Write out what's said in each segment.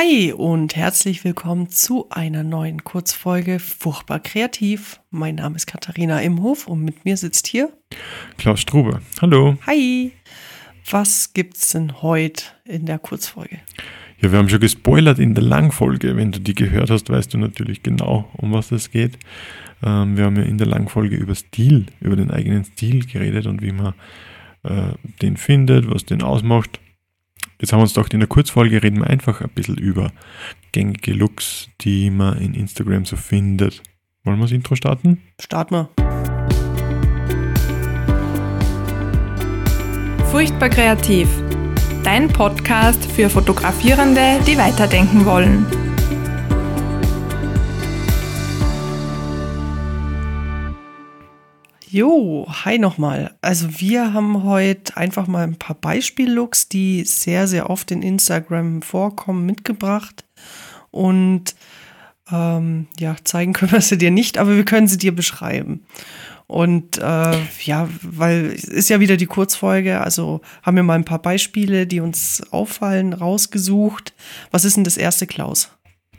Hi und herzlich willkommen zu einer neuen Kurzfolge Furchtbar Kreativ. Mein Name ist Katharina Imhof und mit mir sitzt hier Klaus Strube. Hallo. Hi. Was gibt's denn heute in der Kurzfolge? Ja, wir haben schon gespoilert in der Langfolge. Wenn du die gehört hast, weißt du natürlich genau, um was es geht. Ähm, wir haben ja in der Langfolge über Stil, über den eigenen Stil geredet und wie man äh, den findet, was den ausmacht. Jetzt haben wir uns gedacht, in der Kurzfolge reden wir einfach ein bisschen über gängige Looks, die man in Instagram so findet. Wollen wir das Intro starten? Starten wir. Furchtbar kreativ. Dein Podcast für Fotografierende, die weiterdenken wollen. Jo, hi nochmal. Also wir haben heute einfach mal ein paar Beispiellooks, die sehr, sehr oft in Instagram vorkommen, mitgebracht. Und ähm, ja, zeigen können wir sie dir nicht, aber wir können sie dir beschreiben. Und äh, ja, weil es ist ja wieder die Kurzfolge, also haben wir mal ein paar Beispiele, die uns auffallen, rausgesucht. Was ist denn das erste, Klaus?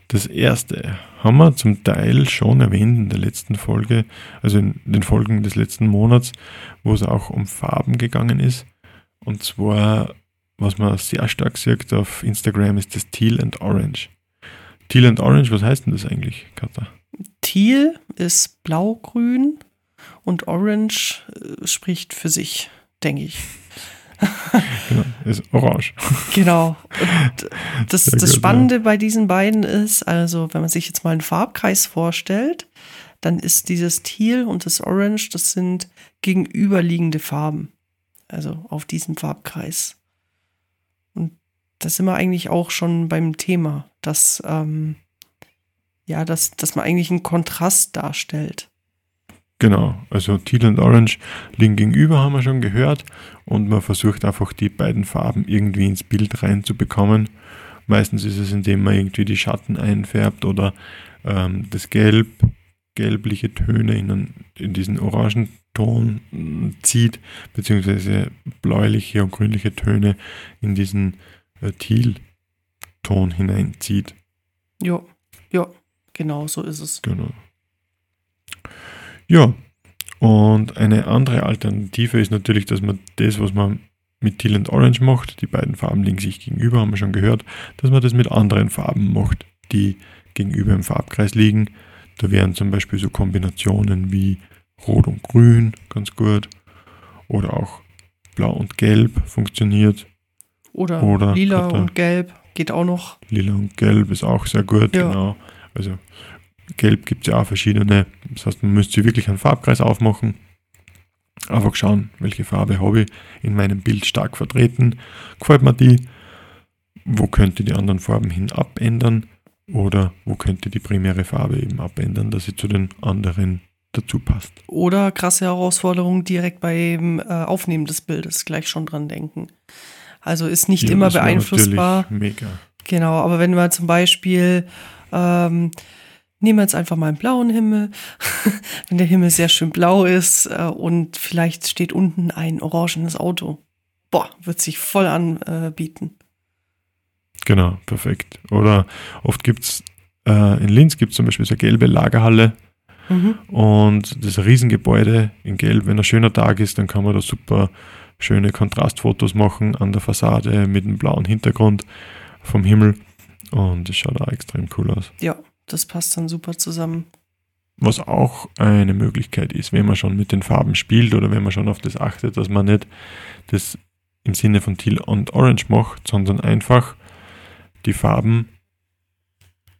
Das erste haben wir zum Teil schon erwähnt in der letzten Folge, also in den Folgen des letzten Monats, wo es auch um Farben gegangen ist. Und zwar, was man sehr stark sieht auf Instagram, ist das Teal and Orange. Teal and Orange, was heißt denn das eigentlich, Katha? Teal ist blau-grün und Orange äh, spricht für sich, denke ich. Genau, ist orange. Genau. Und das, das Spannende ja. bei diesen beiden ist, also wenn man sich jetzt mal einen Farbkreis vorstellt, dann ist dieses Teal und das Orange, das sind gegenüberliegende Farben. Also auf diesem Farbkreis. Und da sind wir eigentlich auch schon beim Thema, dass, ähm, ja, dass, dass man eigentlich einen Kontrast darstellt. Genau, also Teal und Orange liegen gegenüber, haben wir schon gehört. Und man versucht einfach die beiden Farben irgendwie ins Bild reinzubekommen. Meistens ist es, indem man irgendwie die Schatten einfärbt oder ähm, das Gelb, gelbliche Töne in, einen, in diesen Orangenton zieht, beziehungsweise bläuliche und grünliche Töne in diesen äh, Teal-Ton hineinzieht. Ja, ja, genau so ist es. Genau. Ja, und eine andere Alternative ist natürlich, dass man das, was man mit Teal und Orange macht, die beiden Farben liegen sich gegenüber, haben wir schon gehört, dass man das mit anderen Farben macht, die gegenüber im Farbkreis liegen. Da wären zum Beispiel so Kombinationen wie Rot und Grün ganz gut oder auch Blau und Gelb funktioniert. Oder, oder Lila und Gelb geht auch noch. Lila und Gelb ist auch sehr gut, ja. genau. Also Gelb gibt es ja auch verschiedene. Das heißt, man müsste wirklich einen Farbkreis aufmachen. Einfach schauen, welche Farbe habe ich in meinem Bild stark vertreten. Gefällt mir die? Wo könnte die anderen Farben hin abändern? Oder wo könnte die primäre Farbe eben abändern, dass sie zu den anderen dazu passt? Oder krasse Herausforderung direkt beim äh, Aufnehmen des Bildes gleich schon dran denken. Also ist nicht ja, immer beeinflussbar. Mega. Genau, aber wenn man zum Beispiel ähm, nehmen wir jetzt einfach mal einen blauen Himmel, wenn der Himmel sehr schön blau ist äh, und vielleicht steht unten ein orangenes Auto. Boah, wird sich voll anbieten. genau, perfekt. Oder oft gibt es, äh, in Linz gibt es zum Beispiel so eine gelbe Lagerhalle mhm. und das Riesengebäude in Gelb. Wenn ein schöner Tag ist, dann kann man da super schöne Kontrastfotos machen an der Fassade mit einem blauen Hintergrund vom Himmel. Und es schaut auch extrem cool aus. Ja, das passt dann super zusammen. Was auch eine Möglichkeit ist, wenn man schon mit den Farben spielt oder wenn man schon auf das achtet, dass man nicht das im Sinne von Teal und Orange macht, sondern einfach die Farben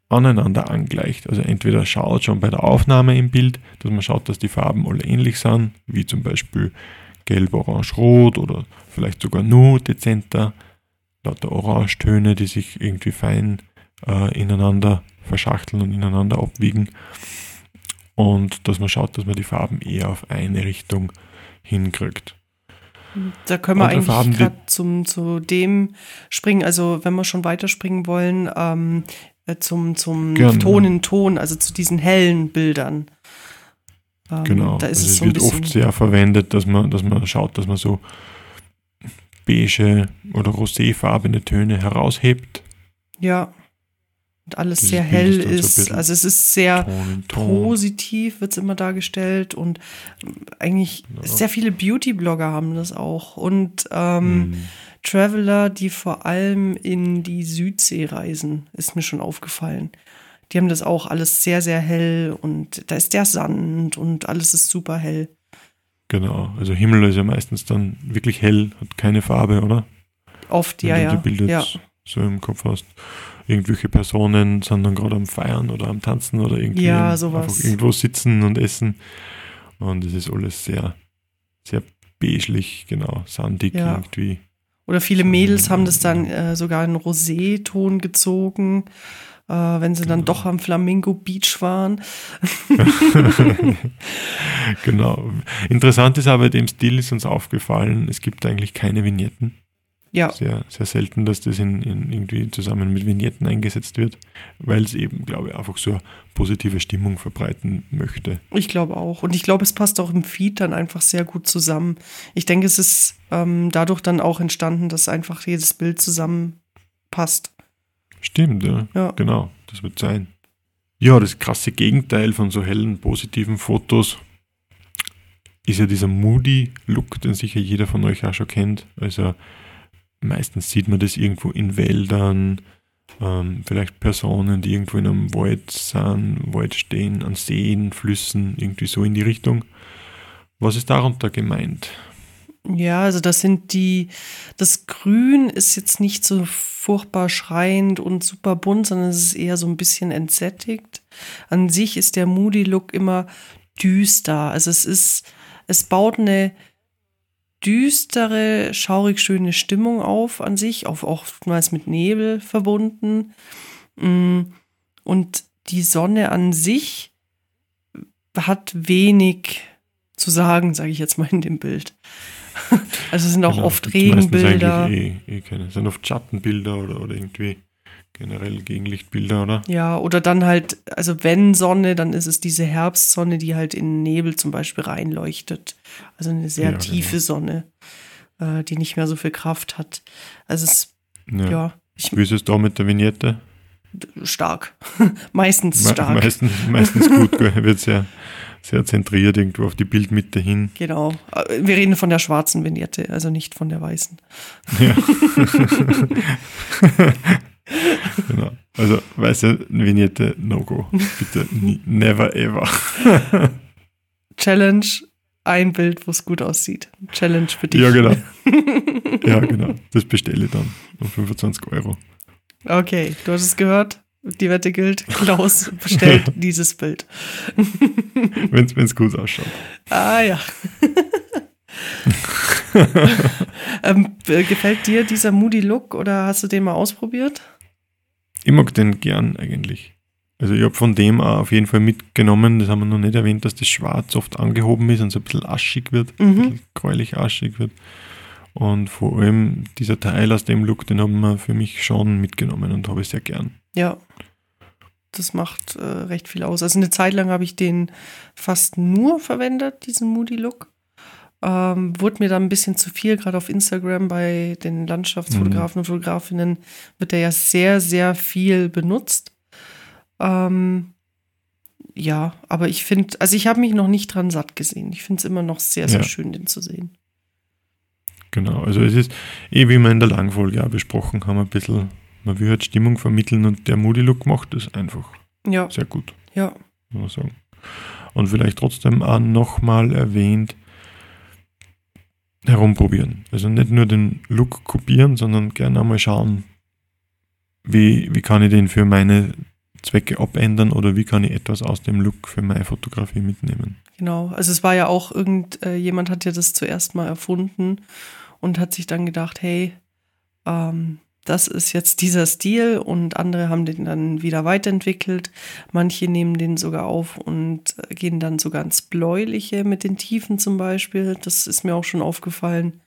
aneinander angleicht. Also entweder schaut schon bei der Aufnahme im Bild, dass man schaut, dass die Farben alle ähnlich sind, wie zum Beispiel Gelb, Orange, Rot oder vielleicht sogar nur dezenter, lauter Orangetöne, die sich irgendwie fein äh, ineinander verschachteln und ineinander abwiegen. Und dass man schaut, dass man die Farben eher auf eine Richtung hinkriegt. Da können wir Andere eigentlich gerade zum zu dem springen, also wenn wir schon weiterspringen wollen, ähm, äh, zum, zum Ton in Ton, also zu diesen hellen Bildern. Ähm, genau, da ist also es, so wird oft sehr verwendet, dass man, dass man schaut, dass man so beige oder roséfarbene Töne heraushebt. Ja und alles sehr hell ist also es ist sehr Ton Ton. positiv, wird es immer dargestellt und eigentlich sehr viele Beauty-Blogger haben das auch und ähm, Mhm. Traveler, die vor allem in die Südsee reisen, ist mir schon aufgefallen. Die haben das auch alles sehr, sehr hell und da ist der Sand und alles ist super hell. Genau, also Himmel ist ja meistens dann wirklich hell, hat keine Farbe, oder? Oft, Wenn ja, ja. die Bilder ja. so im Kopf hast. Irgendwelche Personen sind dann gerade am Feiern oder am Tanzen oder irgendwie Ja, sowas. irgendwo sitzen und essen. Und es ist alles sehr, sehr beiglich, genau, sandig Ja. irgendwie. Oder viele Mädels haben das dann äh, sogar in Rosé-Ton gezogen, äh, wenn sie dann Genau. doch am Flamingo Beach waren. genau. Interessant ist aber, dem Stil ist uns aufgefallen, es gibt eigentlich keine Vignetten. Ja, Sehr, sehr selten, dass das in, in irgendwie zusammen mit Vignetten eingesetzt wird, weil es eben, glaube ich, einfach so eine positive Stimmung verbreiten möchte. ich glaube auch. Und ich glaube, es passt auch im Feed dann einfach sehr gut zusammen. Ich denke, es ist ähm, dadurch dann auch entstanden, dass einfach jedes Bild zusammenpasst. Stimmt, ja. Ja. Genau, das wird sein. Ja, das krasse Gegenteil von so hellen, positiven Fotos ist ja dieser Moody-Look, den sicher jeder von euch auch schon kennt. Also meistens sieht man das irgendwo in Wäldern, ähm, vielleicht Personen, die irgendwo in einem Wald sind, Wald stehen, an Seen, Flüssen, irgendwie so in die Richtung. Was ist darunter gemeint? Ja, also das sind die, das Grün ist jetzt nicht so furchtbar schreiend und super bunt, sondern es ist eher so ein bisschen entsättigt. An sich ist der Moody-Look immer düster. Also es ist, es baut eine düstere, schaurig schöne Stimmung auf an sich, auch oftmals mit Nebel verbunden. Mm, Und die Sonne an sich hat wenig zu sagen, sage ich jetzt mal in dem Bild. Also es sind auch Genau, oft Regenbilder. Eh, eh keine. Es sind oft Schattenbilder oder, oder irgendwie generell Gegenlichtbilder, oder? Ja, oder dann halt, also wenn Sonne, dann ist es diese Herbstsonne, die halt in Nebel zum Beispiel reinleuchtet. Also eine sehr Ja, tiefe genau. Sonne, äh, die nicht mehr so viel Kraft hat. Also es ist, Ja. ja, ich, Wie ist es da mit der Vignette? stark. Meistens Me- stark. Meistens, meistens gut, wird sehr, sehr zentriert irgendwo auf die Bildmitte hin. Genau. Äh, Wir reden von der schwarzen Vignette, also nicht von der weißen. Ja. genau. Also, weiße Vignette, no go. Bitte never ever. Challenge, ein Bild, wo es gut aussieht. Challenge für dich. Ja, genau. Ja, genau. Das bestelle ich dann um 25 Euro. Okay, du hast es gehört. Die Wette gilt. Klaus bestellt dieses Bild. Wenn es gut ausschaut. Ah ja. ähm, äh, gefällt dir dieser Moody Look oder hast du den mal ausprobiert? Ich mag den gern eigentlich. Also ich habe von dem auch auf jeden Fall mitgenommen, das haben wir noch nicht erwähnt, dass das Schwarz oft angehoben ist und so ein bisschen aschig wird, ein Mhm. bisschen gräulich aschig wird. Und vor allem dieser Teil aus dem Look, den haben wir für mich schon mitgenommen und habe ich sehr gern. Ja. Das macht äh, recht viel aus. Also eine Zeit lang habe ich den fast nur verwendet, diesen Moody Look. Ähm, wurde mir dann ein bisschen zu viel, gerade auf Instagram bei den Landschaftsfotografen und Fotografinnen wird der ja sehr, sehr viel benutzt. Ähm, ja, aber ich finde, also ich habe mich noch nicht dran satt gesehen. Ich finde es immer noch sehr, sehr Ja. schön, den zu sehen. Genau, also es ist, eh wie wir in der Langfolge auch besprochen haben, ein bisschen, man will halt Stimmung vermitteln und der Moody Look macht das einfach Ja, sehr gut. ja. muss man sagen. Und vielleicht trotzdem auch nochmal erwähnt, herumprobieren. Also nicht nur den Look kopieren, sondern gerne einmal schauen, wie, wie kann ich den für meine Zwecke abändern oder wie kann ich etwas aus dem Look für meine Fotografie mitnehmen. Genau, also es war ja auch irgend, äh, hat ja das zuerst mal erfunden und hat sich dann gedacht, hey, ähm, das ist jetzt dieser Stil und andere haben den dann wieder weiterentwickelt. Manche nehmen den sogar auf und gehen dann sogar ins Bläuliche mit den Tiefen zum Beispiel. Das ist mir auch schon aufgefallen.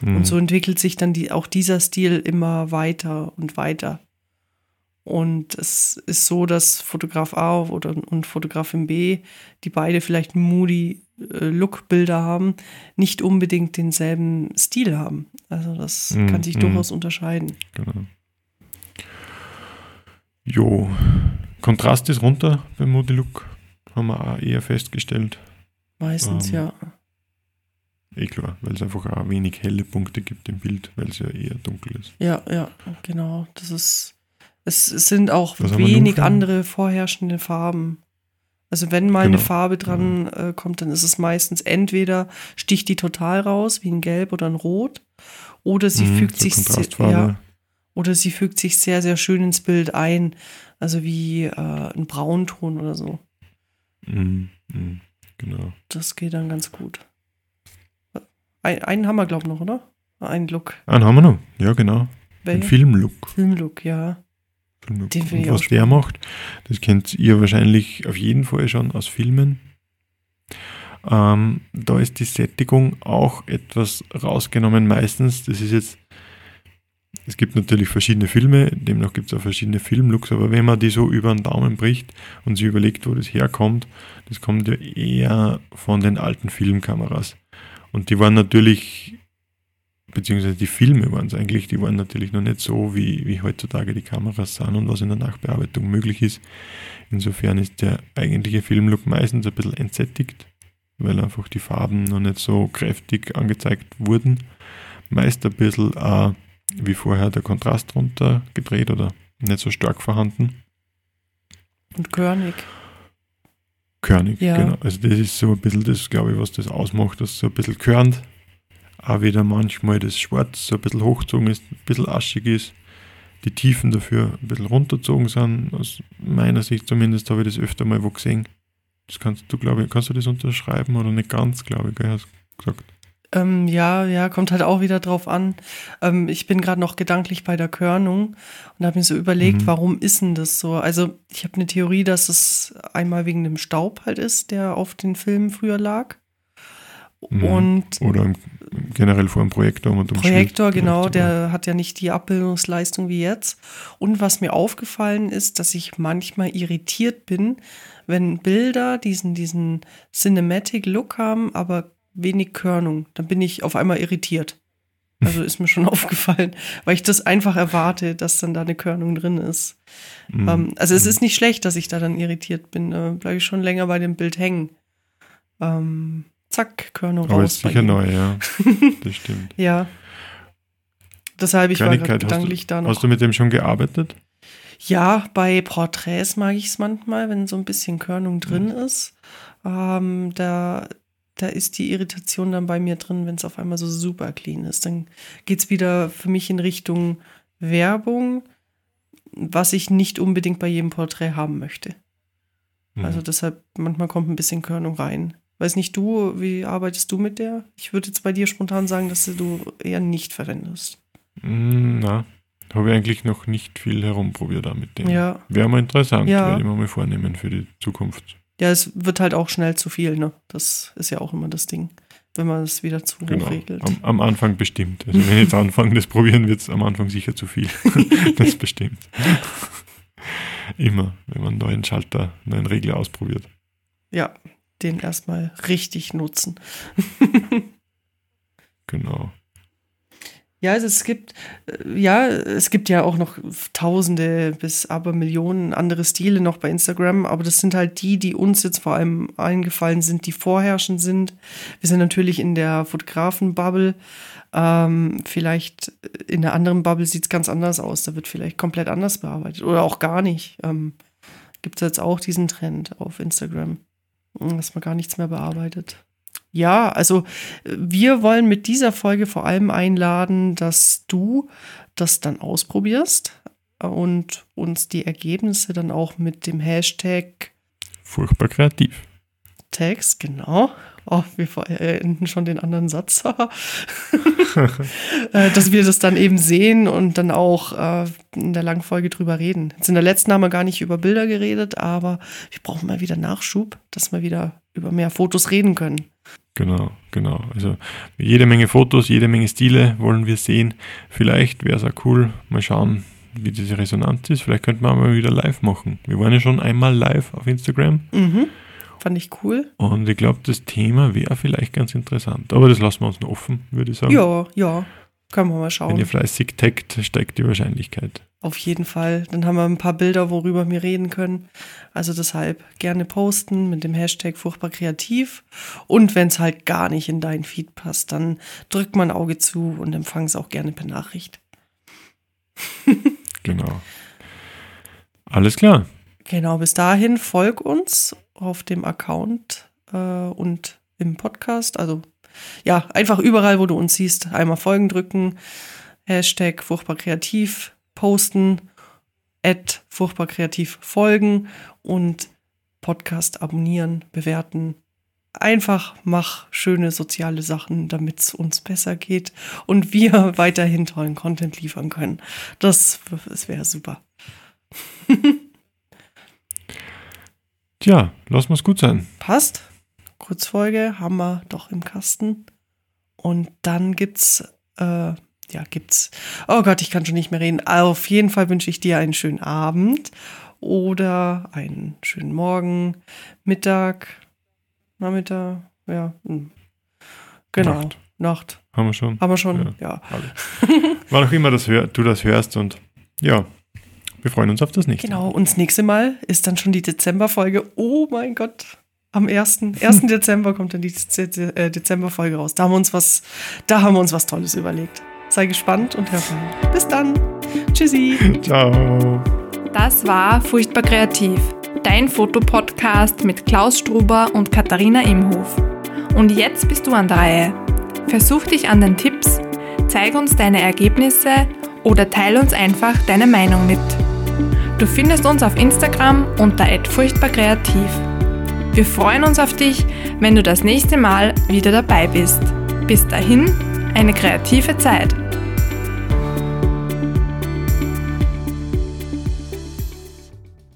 Mhm. Und so entwickelt sich dann die, auch dieser Stil immer weiter und weiter. Und es ist so, dass Fotograf A oder, und Fotografin B, die beide vielleicht moody Look-Bilder haben, nicht unbedingt denselben Stil haben. Also das Mhm, kann sich mhm. durchaus unterscheiden. Genau. Jo, Kontrast ist runter beim Moody Look, haben wir auch eher festgestellt. Meistens, Ähm, ja. Eh klar, weil es einfach auch wenig helle Punkte gibt im Bild, weil es ja eher dunkel ist. Ja, ja, genau. Das ist. Es es sind auch Was wenig andere vorherrschende Farben. Also wenn mal eine Genau. Farbe dran äh, kommt, dann ist es meistens entweder sticht die total raus, wie ein Gelb oder ein Rot, oder sie Mhm, fügt so sich sehr, ja, oder sie fügt sich sehr, sehr schön ins Bild ein. Also wie äh, ein Braunton oder so. Mhm, mhm, genau. Das geht dann ganz gut. Ein, einen haben wir, glaube ich, noch, oder? Einen Look. Einen haben wir noch. Ja, genau. Ein Welchen? Filmlook. Filmlook, ja. Den Und was der macht, das kennt ihr wahrscheinlich auf jeden Fall schon aus Filmen. Ähm, da ist die Sättigung auch etwas rausgenommen meistens. Das ist jetzt, es gibt natürlich verschiedene Filme, demnach gibt es auch verschiedene Filmlooks, aber wenn man die so über den Daumen bricht und sich überlegt, wo das herkommt, das kommt ja eher von den alten Filmkameras. Und die waren natürlich, beziehungsweise die Filme waren es eigentlich, die waren natürlich noch nicht so, wie, wie heutzutage die Kameras sind und was in der Nachbearbeitung möglich ist. Insofern ist der eigentliche Filmlook meistens ein bisschen entsättigt, weil einfach die Farben noch nicht so kräftig angezeigt wurden. Meist ein bisschen äh, wie vorher der Kontrast runtergedreht oder nicht so stark vorhanden. Und körnig. Körnig, Ja. genau. Also das ist so ein bisschen das, glaube ich, was das ausmacht, dass so ein bisschen körnt. Auch wieder manchmal das Schwarz so ein bisschen hochgezogen ist, ein bisschen aschig ist. Die Tiefen dafür ein bisschen runtergezogen sind. Aus meiner Sicht zumindest habe ich das öfter mal wo gesehen. Das kannst du, glaube ich, kannst du das unterschreiben oder nicht ganz, glaube ich, gell, hast du gesagt. Ähm, ja, ja, kommt halt auch wieder drauf an. Ähm, ich bin gerade noch gedanklich bei der Körnung und habe mir so überlegt, Mhm. warum ist denn das so? Also ich habe eine Theorie, dass es einmal wegen dem Staub halt ist, der auf den Filmen früher lag. Mhm. Und Oder generell vor dem Projektor und dem Projektor, Schnitt genau, der hat ja nicht die Abbildungsleistung wie jetzt. Und was mir aufgefallen ist, dass ich manchmal irritiert bin, wenn Bilder diesen, diesen Cinematic Look haben, aber wenig Körnung. Dann bin ich auf einmal irritiert. Also ist mir schon aufgefallen, weil ich das einfach erwarte, dass dann da eine Körnung drin ist. Mhm. Ähm, also es Mhm. ist nicht schlecht, dass ich da dann irritiert bin. Da bleibe ich schon länger bei dem Bild hängen. Ähm, zack, Körnung Aber raus. ist bei sicher neu, ja. Das stimmt. Ja. Deshalb, ich war grad Kleinigkeit, hast du- gedanklich da noch. Hast du mit dem schon gearbeitet? Ja, bei Porträts mag ich es manchmal, wenn so ein bisschen Körnung drin ist. Ähm, da, da ist die Irritation dann bei mir drin, wenn es auf einmal so super clean ist. Dann geht es wieder für mich in Richtung Werbung, was ich nicht unbedingt bei jedem Porträt haben möchte. Mhm. Also deshalb, manchmal kommt ein bisschen Körnung rein. Weiß nicht du, wie arbeitest du mit der? Ich würde jetzt bei dir spontan sagen, dass du eher nicht verwendest. Mm, Na, habe ich eigentlich noch nicht viel herumprobiert da mit dem. Ja. Wäre mal interessant, Ja. werde ich mir mal vornehmen für die Zukunft. Ja, es wird halt auch schnell zu viel, ne? Das ist ja auch immer das Ding, wenn man es wieder zu Genau. regelt. Am, am Anfang bestimmt. Also wenn ich jetzt anfange, das probieren, wird es am Anfang sicher zu viel. das bestimmt. Immer, wenn man einen neuen Schalter, einen neuen Regler ausprobiert. Ja, den erstmal richtig nutzen. Genau. Ja, also es gibt, äh, ja, es gibt ja auch noch Tausende bis aber Millionen andere Stile noch bei Instagram, aber das sind halt die, die uns jetzt vor allem eingefallen sind, die vorherrschend sind. Wir sind natürlich in der Fotografen-Bubble. Ähm, vielleicht in der anderen Bubble sieht es ganz anders aus. Da wird vielleicht komplett anders bearbeitet oder auch gar nicht. Ähm, gibt es jetzt auch diesen Trend auf Instagram, dass man gar nichts mehr bearbeitet. Ja, also wir wollen mit dieser Folge vor allem einladen, dass du das dann ausprobierst und uns die Ergebnisse dann auch mit dem Hashtag Furchtbar kreativ. Tags, genau. Oh, wir enden schon den anderen Satz. Äh, dass wir das dann eben sehen und dann auch äh, in der langen Folge drüber reden. Jetzt in der letzten haben wir gar nicht über Bilder geredet, aber wir brauchen mal wieder Nachschub, dass wir wieder über mehr Fotos reden können. Genau, genau. Also jede Menge Fotos, jede Menge Stile wollen wir sehen. Vielleicht wäre es auch cool, mal schauen, wie diese Resonanz ist. Vielleicht könnten wir mal wieder live machen. Wir waren ja schon einmal live auf Instagram Mhm. Fand ich cool. und ich glaube, das Thema wäre vielleicht ganz interessant. Aber das lassen wir uns noch offen, würde ich sagen. Ja, ja. Können wir mal Wenn schauen. ihr fleißig taggt, steigt die Wahrscheinlichkeit. Auf jeden Fall. Dann haben wir ein paar Bilder, worüber wir reden können. Also deshalb gerne posten mit dem Hashtag furchtbar kreativ. Und wenn es halt gar nicht in dein Feed passt, dann drückt mal ein Auge zu und empfang es auch gerne per Nachricht. Genau. Alles klar. Genau, bis dahin folg uns auf dem Account äh, und im Podcast. Also ja, einfach überall, wo du uns siehst, einmal folgen drücken, Hashtag furchtbar kreativ posten, at furchtbar kreativ folgen und Podcast abonnieren, bewerten. Einfach mach schöne soziale Sachen, damit es uns besser geht und wir weiterhin tollen Content liefern können. Das, das wäre super. Tja, lass mal's gut sein. Passt. Kurzfolge haben wir doch im Kasten. Und dann gibt's, äh, ja, gibt's, oh Gott, ich kann schon nicht mehr reden. Auf jeden Fall wünsche ich dir einen schönen Abend oder einen schönen Morgen, Mittag, Nachmittag, ja. hm. Genau. Nacht. Nacht. Haben wir schon. Haben wir schon, Ja. ja. Wann auch immer das hör, du das hörst und ja, wir freuen uns auf das nächste. Genau, und das nächste Mal ist dann schon die Dezemberfolge. Oh mein Gott. Am 1. 1. Dezember kommt dann die äh, Dezemberfolge raus. Da haben wir uns was, da haben wir uns was Tolles überlegt. Sei gespannt und hör rein. Bis dann. Tschüssi. Ciao. Das war Furchtbar Kreativ, dein Fotopodcast mit Klaus Struber und Katharina Imhof. Und jetzt bist du an der Reihe. Versuch dich an den Tipps, zeig uns deine Ergebnisse oder teile uns einfach deine Meinung mit. Du findest uns auf Instagram unter @furchtbarkreativ. Wir freuen uns auf dich, wenn du das nächste Mal wieder dabei bist. Bis dahin, eine kreative Zeit.